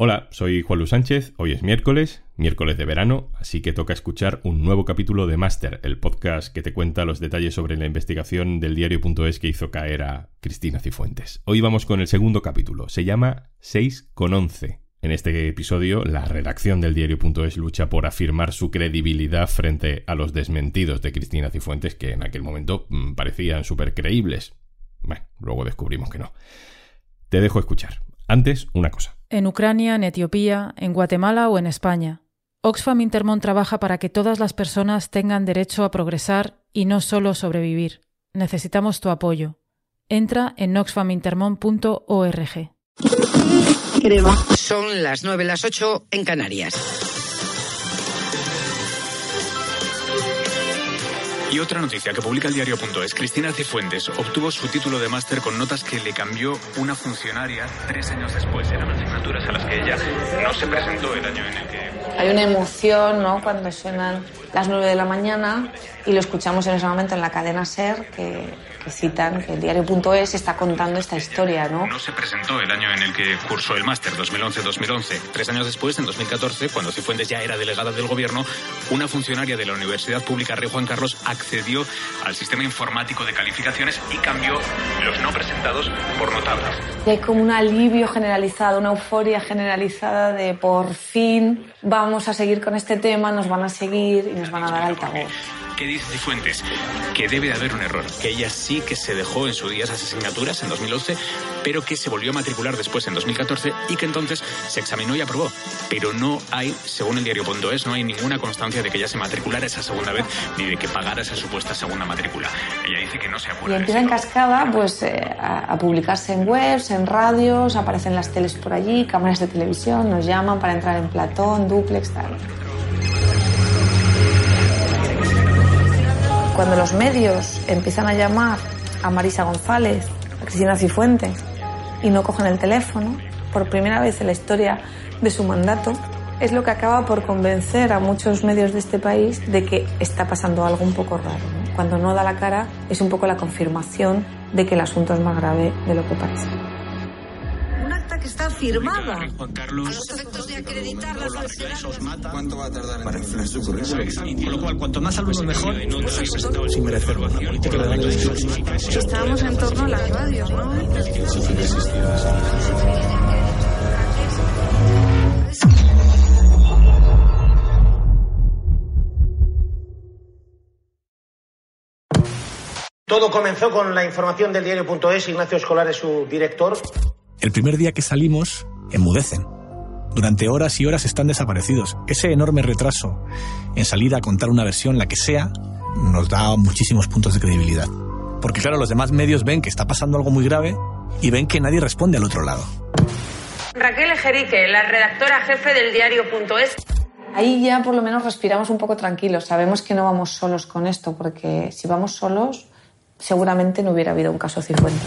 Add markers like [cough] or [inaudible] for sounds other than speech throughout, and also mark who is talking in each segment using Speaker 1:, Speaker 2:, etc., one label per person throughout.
Speaker 1: Hola, soy Juan Luis Sánchez, hoy es miércoles, miércoles de verano, así que toca escuchar un nuevo capítulo de Master, el podcast que te cuenta los detalles sobre la investigación del diario.es que hizo caer a Cristina Cifuentes. Hoy vamos con el segundo capítulo, se llama 6 con 11. En este episodio, la redacción del diario.es lucha por afirmar su credibilidad frente a los desmentidos de Cristina Cifuentes, que en aquel momento mm, parecían súper creíbles. Bueno, luego descubrimos que no. Te dejo escuchar. Antes, una cosa.
Speaker 2: En Ucrania, en Etiopía, en Guatemala o en España. Oxfam Intermont trabaja para que todas las personas tengan derecho a progresar y no solo sobrevivir. Necesitamos tu apoyo. Entra en oxfamintermont.org.
Speaker 3: Son las 9, las 8 en Canarias.
Speaker 4: Y otra noticia que publica el diario.es, Cristina Cifuentes obtuvo su título de máster con notas que le cambió una funcionaria tres años después. Eran asignaturas a las que ella no se presentó el año en el que...
Speaker 5: Hay una emoción, ¿no? Cuando suenan las 9 de la mañana y lo escuchamos en ese momento en la cadena SER, que, que citan que el diario.es está contando esta historia, ¿no?
Speaker 4: No se presentó el año en el que cursó el máster, 2011-2011. Tres años después, en 2014, cuando Cifuentes ya era delegada del gobierno, una funcionaria de la Universidad Pública Rey Juan Carlos accedió al sistema informático de calificaciones y cambió los no presentados por notables.
Speaker 5: Y hay como un alivio generalizado, una euforia generalizada de por fin vamos a seguir con este tema, nos van a seguir y nos van a dar altavoz.
Speaker 4: ¿Qué dice Cifuentes? Que debe de haber un error, que ella sí que se dejó en su día esas asignaturas en 2011, pero que se volvió a matricular después en 2014 y que entonces se examinó y aprobó. Pero no hay, según el diario.es, no hay ninguna constancia de que ella se matriculara esa segunda vez ni de que pagara esa supuesta segunda matrícula. Ella dice que no se
Speaker 5: Y
Speaker 4: acuerda. de
Speaker 5: empieza en cascada pues, eh, a, a publicarse en webs, en radios, aparecen las teles por allí, cámaras de televisión, nos llaman para entrar en Platón, Duplex, tal. Cuando los medios empiezan a llamar a Marisa González, a Cristina Cifuentes, y no cogen el teléfono, por primera vez en la historia de su mandato, es lo que acaba por convencer a muchos medios de este país de que está pasando algo un poco raro. ¿no? Cuando no da la cara es un poco la confirmación de que el asunto es más grave de lo que parece.
Speaker 6: Un acta que está firmada.
Speaker 4: Juan Carlos.
Speaker 7: ¿Cuánto va a tardar en inflar su currículum?
Speaker 8: Con lo cual, cuanto más alumnos mejor,
Speaker 7: Sin merecer una política de
Speaker 6: Estábamos en torno a las radios, ¿no?
Speaker 9: Todo comenzó con la información del diario.es. Ignacio Escolar es su director.
Speaker 8: El primer día que salimos, enmudecen. Durante horas y horas están desaparecidos. Ese enorme retraso en salir a contar una versión, la que sea, nos da muchísimos puntos de credibilidad. Porque claro, los demás medios ven que está pasando algo muy grave y ven que nadie responde al otro lado.
Speaker 10: Raquel Ejerique, la redactora jefe del diario.es.
Speaker 5: Ahí ya por lo menos respiramos un poco tranquilos. Sabemos que no vamos solos con esto, porque si vamos solos, seguramente no hubiera habido un caso Cifuentes.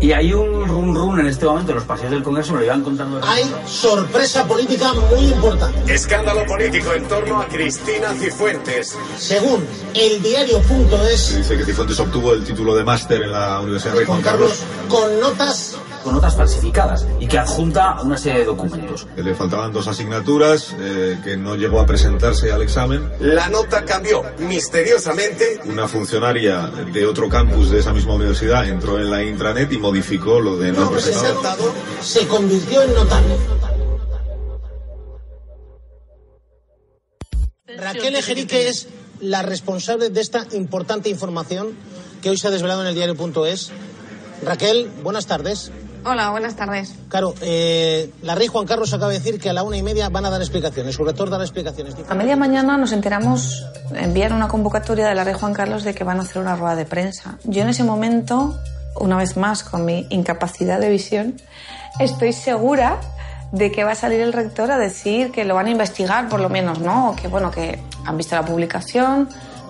Speaker 11: Y hay un run run en este momento en los paseos del Congreso, me lo iban contando.
Speaker 9: Hay sorpresa política muy importante.
Speaker 12: Escándalo político en torno a Cristina Cifuentes.
Speaker 9: Según el diario.es,
Speaker 13: Dice que Cifuentes obtuvo el título de máster en la Universidad Rey
Speaker 9: Juan Carlos, con notas
Speaker 11: con notas falsificadas y que adjunta una serie de documentos.
Speaker 13: Le faltaban dos asignaturas, eh, que no llegó a presentarse al examen.
Speaker 12: La nota cambió misteriosamente.
Speaker 13: Una funcionaria de otro campus de esa misma universidad entró en la intranet y modificó lo de no
Speaker 9: no
Speaker 13: presentado.
Speaker 9: presentado se convirtió en notable. Raquel Ejerique es la responsable de esta importante información que hoy se ha desvelado en el diario.es. Raquel, buenas tardes.
Speaker 5: Hola, buenas tardes.
Speaker 9: Claro, eh, la Rey Juan Carlos acaba de decir que a la una y media van a dar explicaciones. Su rector dará explicaciones.
Speaker 5: A media mañana nos enteramos, enviaron una convocatoria de la Rey Juan Carlos de que van a hacer una rueda de prensa. Yo en ese momento, una vez más, con mi incapacidad de visión, estoy segura de que va a salir el rector a decir que lo van a investigar, por lo menos, ¿no? O que, bueno, que han visto la publicación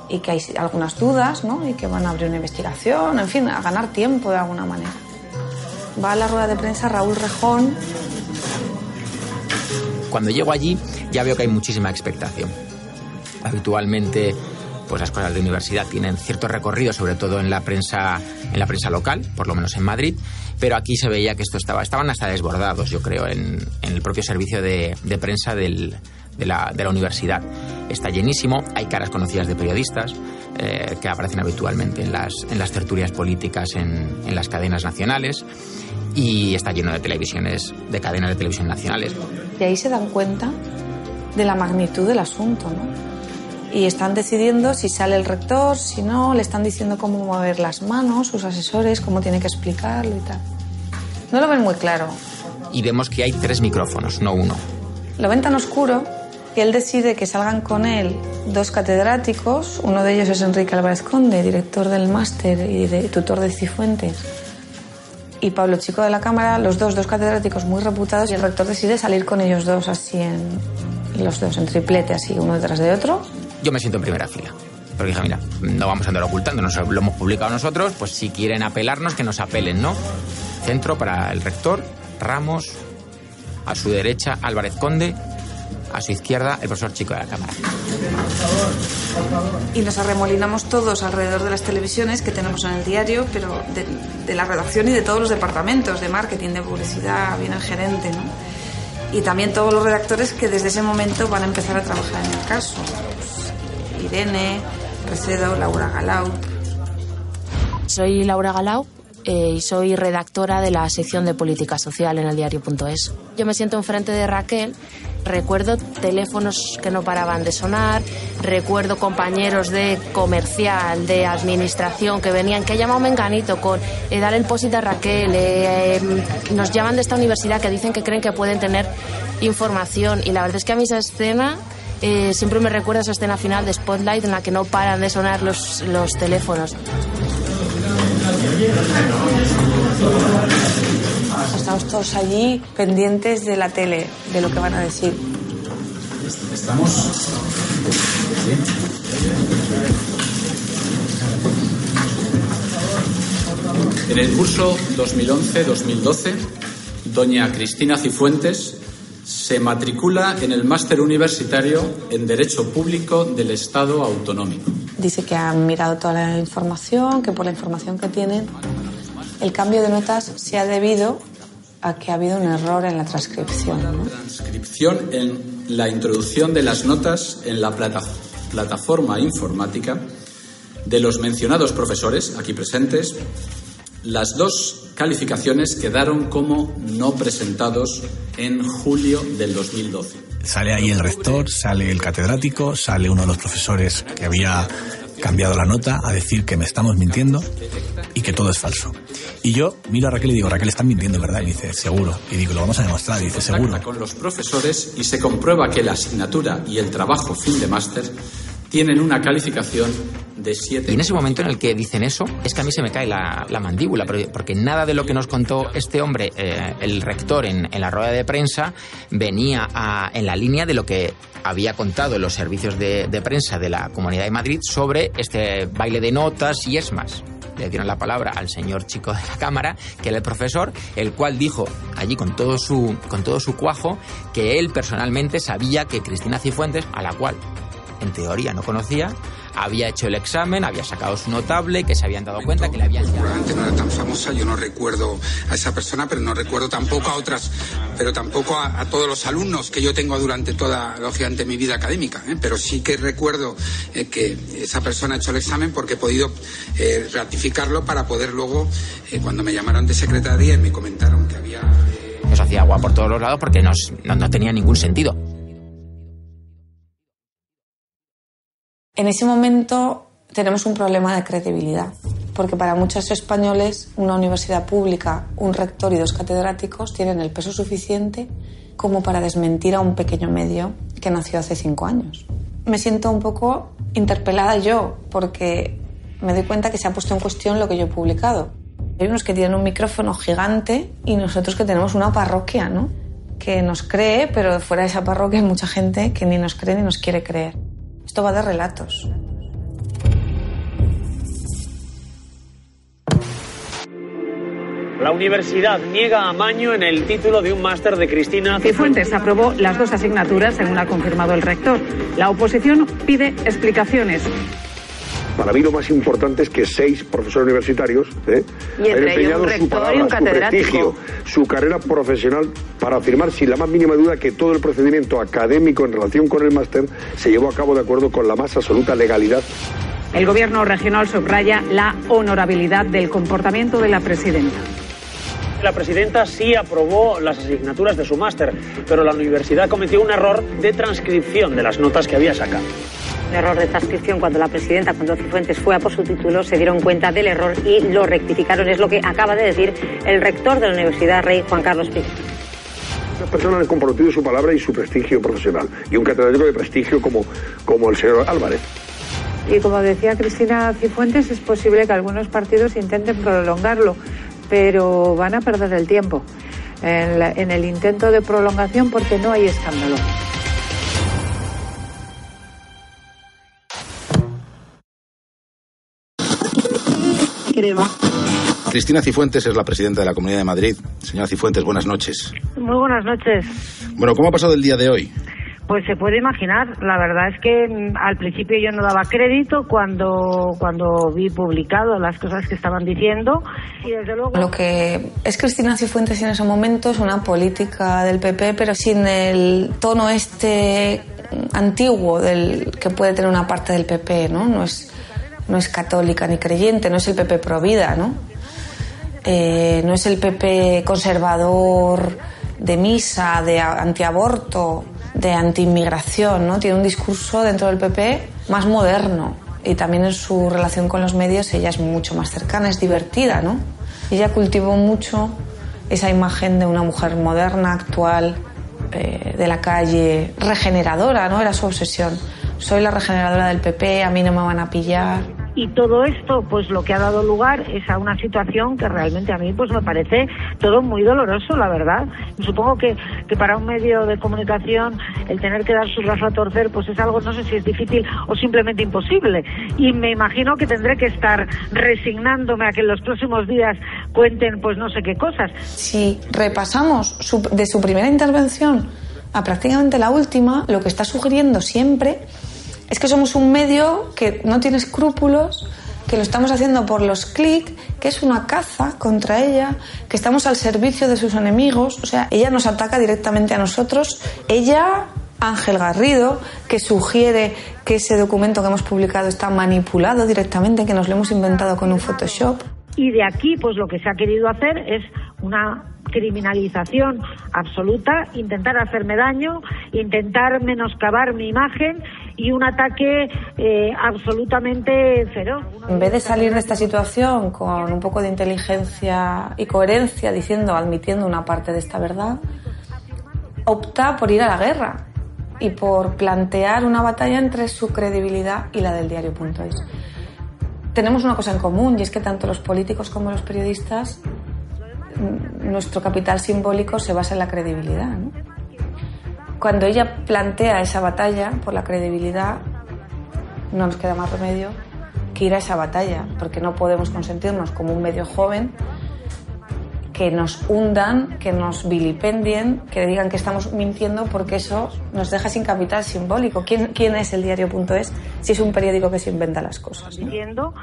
Speaker 5: y que hay algunas dudas, ¿no? Y que van a abrir una investigación, en fin, a ganar tiempo de alguna manera. Va a la rueda de prensa Raúl Rejón,
Speaker 14: Cuando llego allí ya veo que hay muchísima expectación. Habitualmente pues las cosas de universidad tienen cierto recorrido, sobre todo en la prensa, en la prensa local, por lo menos en Madrid, pero aquí se veía que esto estaba, estaban hasta desbordados, yo creo, en, el propio servicio de prensa del, de, la, de la universidad. Está llenísimo, hay caras conocidas de periodistas eh, que aparecen habitualmente en las, en las tertulias políticas en, en las cadenas nacionales y está lleno de televisiones, de cadenas de televisión nacionales.
Speaker 5: Y ahí se dan cuenta de la magnitud del asunto, ¿no? Y están decidiendo si sale el rector, si no, le están diciendo cómo mover las manos, sus asesores, cómo tiene que explicarlo y tal. No lo ven muy claro.
Speaker 14: Y vemos que hay tres micrófonos, no uno.
Speaker 5: Lo ven tan oscuro que él decide que salgan con él dos catedráticos. Uno de ellos es Enrique Álvarez Conde, director del máster y tutor de Cifuentes. Y Pablo Chico de la Cámara, los dos, dos catedráticos muy reputados, y el rector decide salir con ellos dos así en los dos, en triplete, así, uno detrás de otro.
Speaker 14: Yo me siento en primera fila. Porque dije, mira, no vamos a andar ocultando, nos lo hemos publicado nosotros, pues si quieren apelarnos, que nos apelen, ¿no? Centro para el rector, Ramos, a su derecha Álvarez Conde, a su izquierda el profesor Chico de la Cámara.
Speaker 5: Y nos arremolinamos todos alrededor de las televisiones que tenemos en el diario, pero de, de la redacción y de todos los departamentos, de marketing, de publicidad, viene el gerente, ¿no? Y también todos los redactores que desde ese momento van a empezar a trabajar en el caso. Irene, Recedo, Laura Galau.
Speaker 15: Soy Laura Galau eh, y soy redactora de la sección de política social en el diario.es. Yo me siento enfrente de Raquel, recuerdo teléfonos que no paraban de sonar, recuerdo compañeros de comercial, de administración que venían, que ha llamado Menganito con eh, dar el posit a Raquel, eh, eh, nos llaman de esta universidad que dicen que creen que pueden tener información y la verdad es que a mí esa escena... Eh, siempre me recuerda esa escena final de Spotlight en la que no paran de sonar los, los teléfonos.
Speaker 5: Estamos todos allí pendientes de la tele, de lo que van a decir.
Speaker 16: Estamos. En el curso 2011-2012, doña Cristina Cifuentes se matricula en el máster universitario en Derecho Público del Estado Autonómico.
Speaker 5: Dice que han mirado toda la información, que por la información que tienen, el cambio de notas se ha debido a que ha habido un error en la transcripción. ¿no?
Speaker 16: Transcripción en la introducción de las notas en la plata plataforma informática de los mencionados profesores aquí presentes. Las dos calificaciones quedaron como no presentados en julio del 2012.
Speaker 8: Sale ahí el rector, sale el catedrático, sale uno de los profesores que había cambiado la nota a decir que me estamos mintiendo y que todo es falso. Y yo miro a Raquel y digo, Raquel, están mintiendo, ¿verdad? Y dice, seguro. Y digo, lo vamos a demostrar. Y dice, seguro.
Speaker 16: Con los profesores y se comprueba que la asignatura y el trabajo fin de máster tienen una calificación de 7.
Speaker 14: Y en ese momento en el que dicen eso, es que a mí se me cae la, la mandíbula, porque nada de lo que nos contó este hombre, eh, el rector, en, la rueda de prensa, venía en la línea de lo que había contado los servicios de, de prensa de la Comunidad de Madrid sobre este baile de notas y es más le dieron la palabra al señor chico de la cámara, que era el profesor, el cual dijo allí con todo su, con todo su cuajo que él personalmente sabía que Cristina Cifuentes, a la cual en teoría no conocía, había hecho el examen, había sacado su notable, que se habían dado cuenta que le habían
Speaker 17: Probablemente no era tan famosa, yo no recuerdo a esa persona, pero no recuerdo tampoco a otras, pero tampoco a, a todos los alumnos que yo tengo durante toda, lógicamente, mi vida académica. ¿eh? Pero sí que recuerdo eh, que esa persona ha hecho el examen porque he podido eh, ratificarlo para poder luego, eh, cuando me llamaron de secretaría y me comentaron que había... eh,
Speaker 14: Nos hacía agua por todos los lados porque nos, no, no tenía ningún sentido.
Speaker 5: En ese momento tenemos un problema de credibilidad, porque para muchos españoles una universidad pública, un rector y dos catedráticos tienen el peso suficiente como para desmentir a un pequeño medio que nació hace cinco años. Me siento un poco interpelada yo, porque me doy cuenta que se ha puesto en cuestión lo que yo he publicado. Hay unos que tienen un micrófono gigante y nosotros que tenemos una parroquia, ¿no? Que nos cree, pero fuera de esa parroquia hay mucha gente que ni nos cree ni nos quiere creer. Esto va de relatos.
Speaker 18: La universidad niega a Maño en el título de un máster de Cristina
Speaker 10: Cifuentes aprobó las dos asignaturas, según ha confirmado el rector. La oposición pide explicaciones.
Speaker 19: Para mí lo más importante es que seis profesores universitarios ¿eh?
Speaker 10: Y
Speaker 19: han empeñado
Speaker 10: un
Speaker 19: su
Speaker 10: y
Speaker 19: palabra,
Speaker 10: un
Speaker 19: su prestigio, su carrera profesional para afirmar sin la más mínima duda que todo el procedimiento académico en relación con el máster se llevó a cabo de acuerdo con la más absoluta legalidad.
Speaker 10: El gobierno regional subraya la honorabilidad del comportamiento de la presidenta.
Speaker 18: La presidenta sí aprobó las asignaturas de su máster, pero la universidad cometió un error de transcripción de las notas que había sacado.
Speaker 10: Un error de transcripción cuando la presidenta, cuando Cifuentes fue a por su título, se dieron cuenta del error y lo rectificaron. Es lo que acaba de decir el rector de la Universidad Rey Juan Carlos Pi.
Speaker 19: Estas personas han comprometido su palabra y su prestigio profesional. Y un catedrático de prestigio como, como el señor Álvarez.
Speaker 20: Y como decía Cristina Cifuentes, es posible que algunos partidos intenten prolongarlo, pero van a perder el tiempo en, la- en el intento de prolongación porque no hay escándalo.
Speaker 21: Cristina Cifuentes es la presidenta de la Comunidad de Madrid. Señora Cifuentes, buenas noches.
Speaker 20: Muy buenas noches.
Speaker 21: Bueno, ¿cómo ha pasado el día de hoy?
Speaker 20: Pues se puede imaginar, la verdad es que mm, al principio yo no daba crédito cuando, cuando vi publicado las cosas que estaban diciendo y desde luego...
Speaker 5: Lo que es Cristina Cifuentes en ese momento es una política del PP, pero sin el tono este antiguo del que puede tener una parte del PP, ¿no? No es, no es católica ni creyente, no es el PP pro vida, ¿no? Eh, no es el PP conservador de misa, de antiaborto, de antiinmigración, ¿no? Tiene un discurso dentro del PP más moderno y también en su relación con los medios ella es mucho más cercana, es divertida, ¿no? Ella cultivó mucho esa imagen de una mujer moderna, actual, eh, de la calle, regeneradora, ¿no? Era su obsesión. Soy la regeneradora del PP, a mí no me van a pillar.
Speaker 20: Y todo esto, pues lo que ha dado lugar es a una situación que realmente a mí pues me parece todo muy doloroso, la verdad. Supongo que, que para un medio de comunicación el tener que dar su brazo a torcer pues es algo, no sé si es difícil o simplemente imposible. Y me imagino que tendré que estar resignándome a que en los próximos días cuenten pues no sé qué cosas.
Speaker 5: Si repasamos su- de su primera intervención a prácticamente la última, lo que está sugiriendo siempre es que somos un medio que no tiene escrúpulos, que lo estamos haciendo por los clics, que es una caza contra ella, que estamos al servicio de sus enemigos. O sea, ella nos ataca directamente a nosotros. Ella, Ángel Garrido, que sugiere que ese documento que hemos publicado está manipulado directamente, que nos lo hemos inventado con un Photoshop.
Speaker 20: Y de aquí, pues lo que se ha querido hacer es una criminalización absoluta, intentar hacerme daño, intentar menoscabar mi imagen y un ataque eh, absolutamente feroz.
Speaker 5: En vez de salir de esta situación con un poco de inteligencia y coherencia, diciendo, admitiendo una parte de esta verdad, opta por ir a la guerra y por plantear una batalla entre su credibilidad y la del diario.es. Tenemos una cosa en común y es que tanto los políticos como los periodistas, mm, nuestro capital simbólico se basa en la credibilidad. ¿no? Cuando ella plantea esa batalla por la credibilidad, no nos queda más remedio que ir a esa batalla, porque no podemos consentirnos como un medio joven que nos hundan, que nos vilipendien, que digan que estamos mintiendo, porque eso nos deja sin capital simbólico. ¿Quién, quién es el diario.es si es un periódico que se inventa las cosas? ¿no?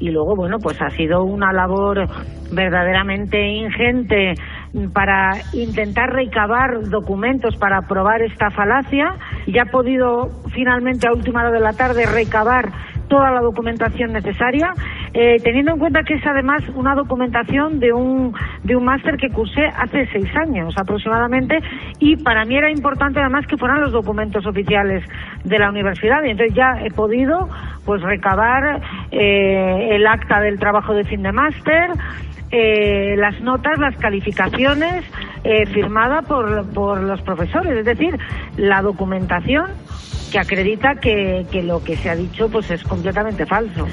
Speaker 20: y luego bueno pues ha sido una labor verdaderamente ingente para intentar recabar documentos para probar esta falacia y ha podido finalmente a última hora de la tarde recabar toda la documentación necesaria, eh, teniendo en cuenta que es además una documentación de un, de un máster que cursé hace seis años aproximadamente y para mí era importante además que fueran los documentos oficiales de la universidad. Y entonces ya he podido pues recabar eh, el acta del trabajo de fin de máster, eh, las notas, las calificaciones eh, firmada por, por los profesores, es decir, la documentación que acredita que, que lo que se ha dicho pues es completamente falso.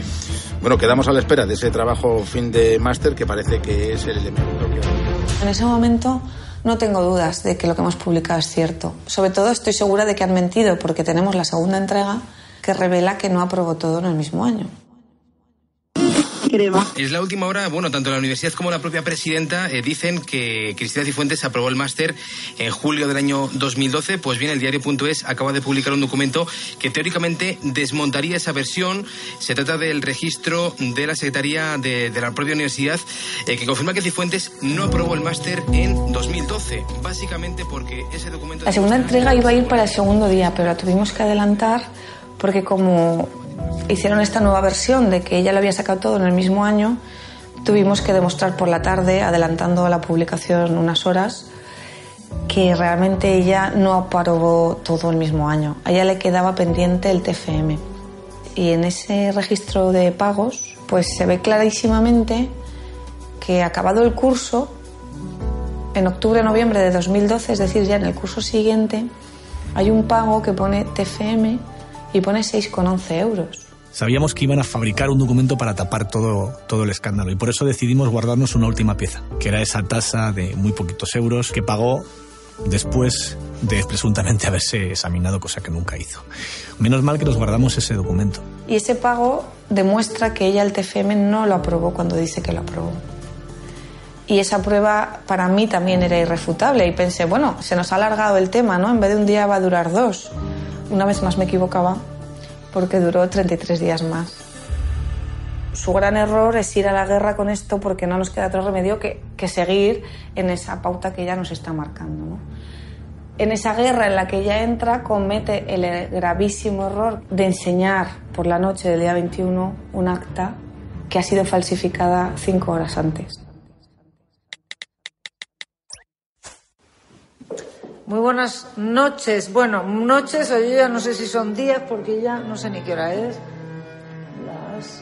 Speaker 21: Bueno, quedamos a la espera de ese trabajo fin de máster que parece que es el elemento que...
Speaker 5: En ese momento no tengo dudas de que lo que hemos publicado es cierto. Sobre todo estoy segura de que han mentido porque tenemos la segunda entrega que revela que no aprobó todo en el mismo año.
Speaker 22: Crema.
Speaker 23: Es la última hora, bueno, tanto la universidad como la propia presidenta eh, dicen que Cristina Cifuentes aprobó el máster en julio del año 2012. Pues bien, el diario.es acaba de publicar un documento que teóricamente desmontaría esa versión. Se trata del registro de la Secretaría de, de la propia universidad eh, que confirma que Cifuentes no aprobó el máster en 2012. Básicamente porque ese documento...
Speaker 5: La segunda entrega iba a ir para el segundo día, pero la tuvimos que adelantar porque como hicieron esta nueva versión de que ella lo había sacado todo en el mismo año, tuvimos que demostrar por la tarde, adelantando la publicación unas horas, que realmente ella no aprobó todo el mismo año. A ella le quedaba pendiente el TFM. Y en ese registro de pagos, pues se ve clarísimamente que acabado el curso, en octubre-noviembre de 2012, es decir, ya en el curso siguiente, hay un pago que pone TFM y pone 6,11 euros.
Speaker 8: Sabíamos que iban a fabricar un documento para tapar todo, todo el escándalo y por eso decidimos guardarnos una última pieza, que era esa tasa de muy poquitos euros que pagó después de presuntamente [laughs] haberse examinado, cosa que nunca hizo. Menos mal que nos guardamos ese documento.
Speaker 5: Y ese pago demuestra que ella el TFM no lo aprobó cuando dice que lo aprobó. Y esa prueba para mí también era irrefutable y pensé, bueno, se nos ha alargado el tema, ¿no? En vez de un día va a durar dos. Una vez más me equivocaba porque duró 33 días más. Su gran error es ir a la guerra con esto porque no nos queda otro remedio que, que seguir en esa pauta que ella nos está marcando. ¿no? En esa guerra en la que ella entra comete el gravísimo error de enseñar por la noche del día 21 un acta que ha sido falsificada cinco horas antes.
Speaker 24: Muy buenas noches. Bueno, noches, yo ya no sé si son días porque ya no sé ni qué hora es. Las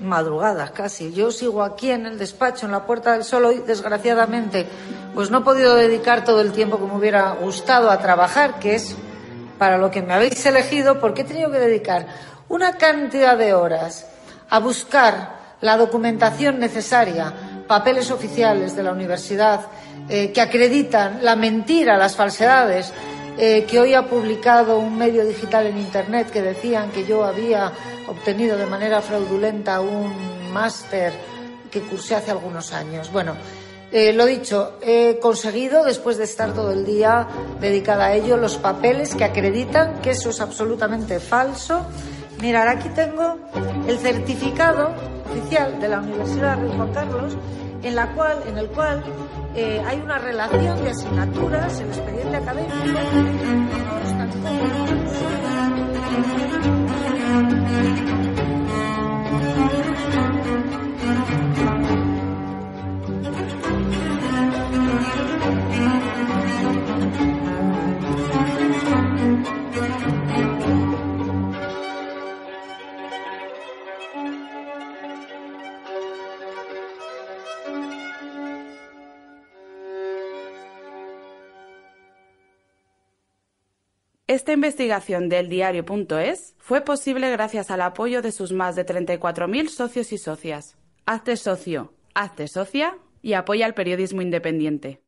Speaker 24: madrugadas casi. Yo sigo aquí en el despacho, en la Puerta del Sol, hoy desgraciadamente, pues no he podido dedicar todo el tiempo que me hubiera gustado a trabajar, que es para lo que me habéis elegido, porque he tenido que dedicar una cantidad de horas a buscar la documentación necesaria, papeles oficiales de la universidad, eh, que acreditan la mentira, las falsedades, eh, que hoy ha publicado un medio digital en Internet que decían que yo había obtenido de manera fraudulenta un máster que cursé hace algunos años. Bueno, eh, lo dicho, he conseguido, después de estar todo el día dedicada a ello, los papeles que acreditan que eso es absolutamente falso. Mirad, aquí tengo el certificado oficial de la Universidad Rey Juan Carlos, en, la cual, en el cual eh, hay una relación de asignaturas, el expediente académico.
Speaker 25: Esta investigación del diario.es fue posible gracias al apoyo de sus más de 34.000 socios y socias. Hazte socio, hazte socia y apoya el periodismo independiente.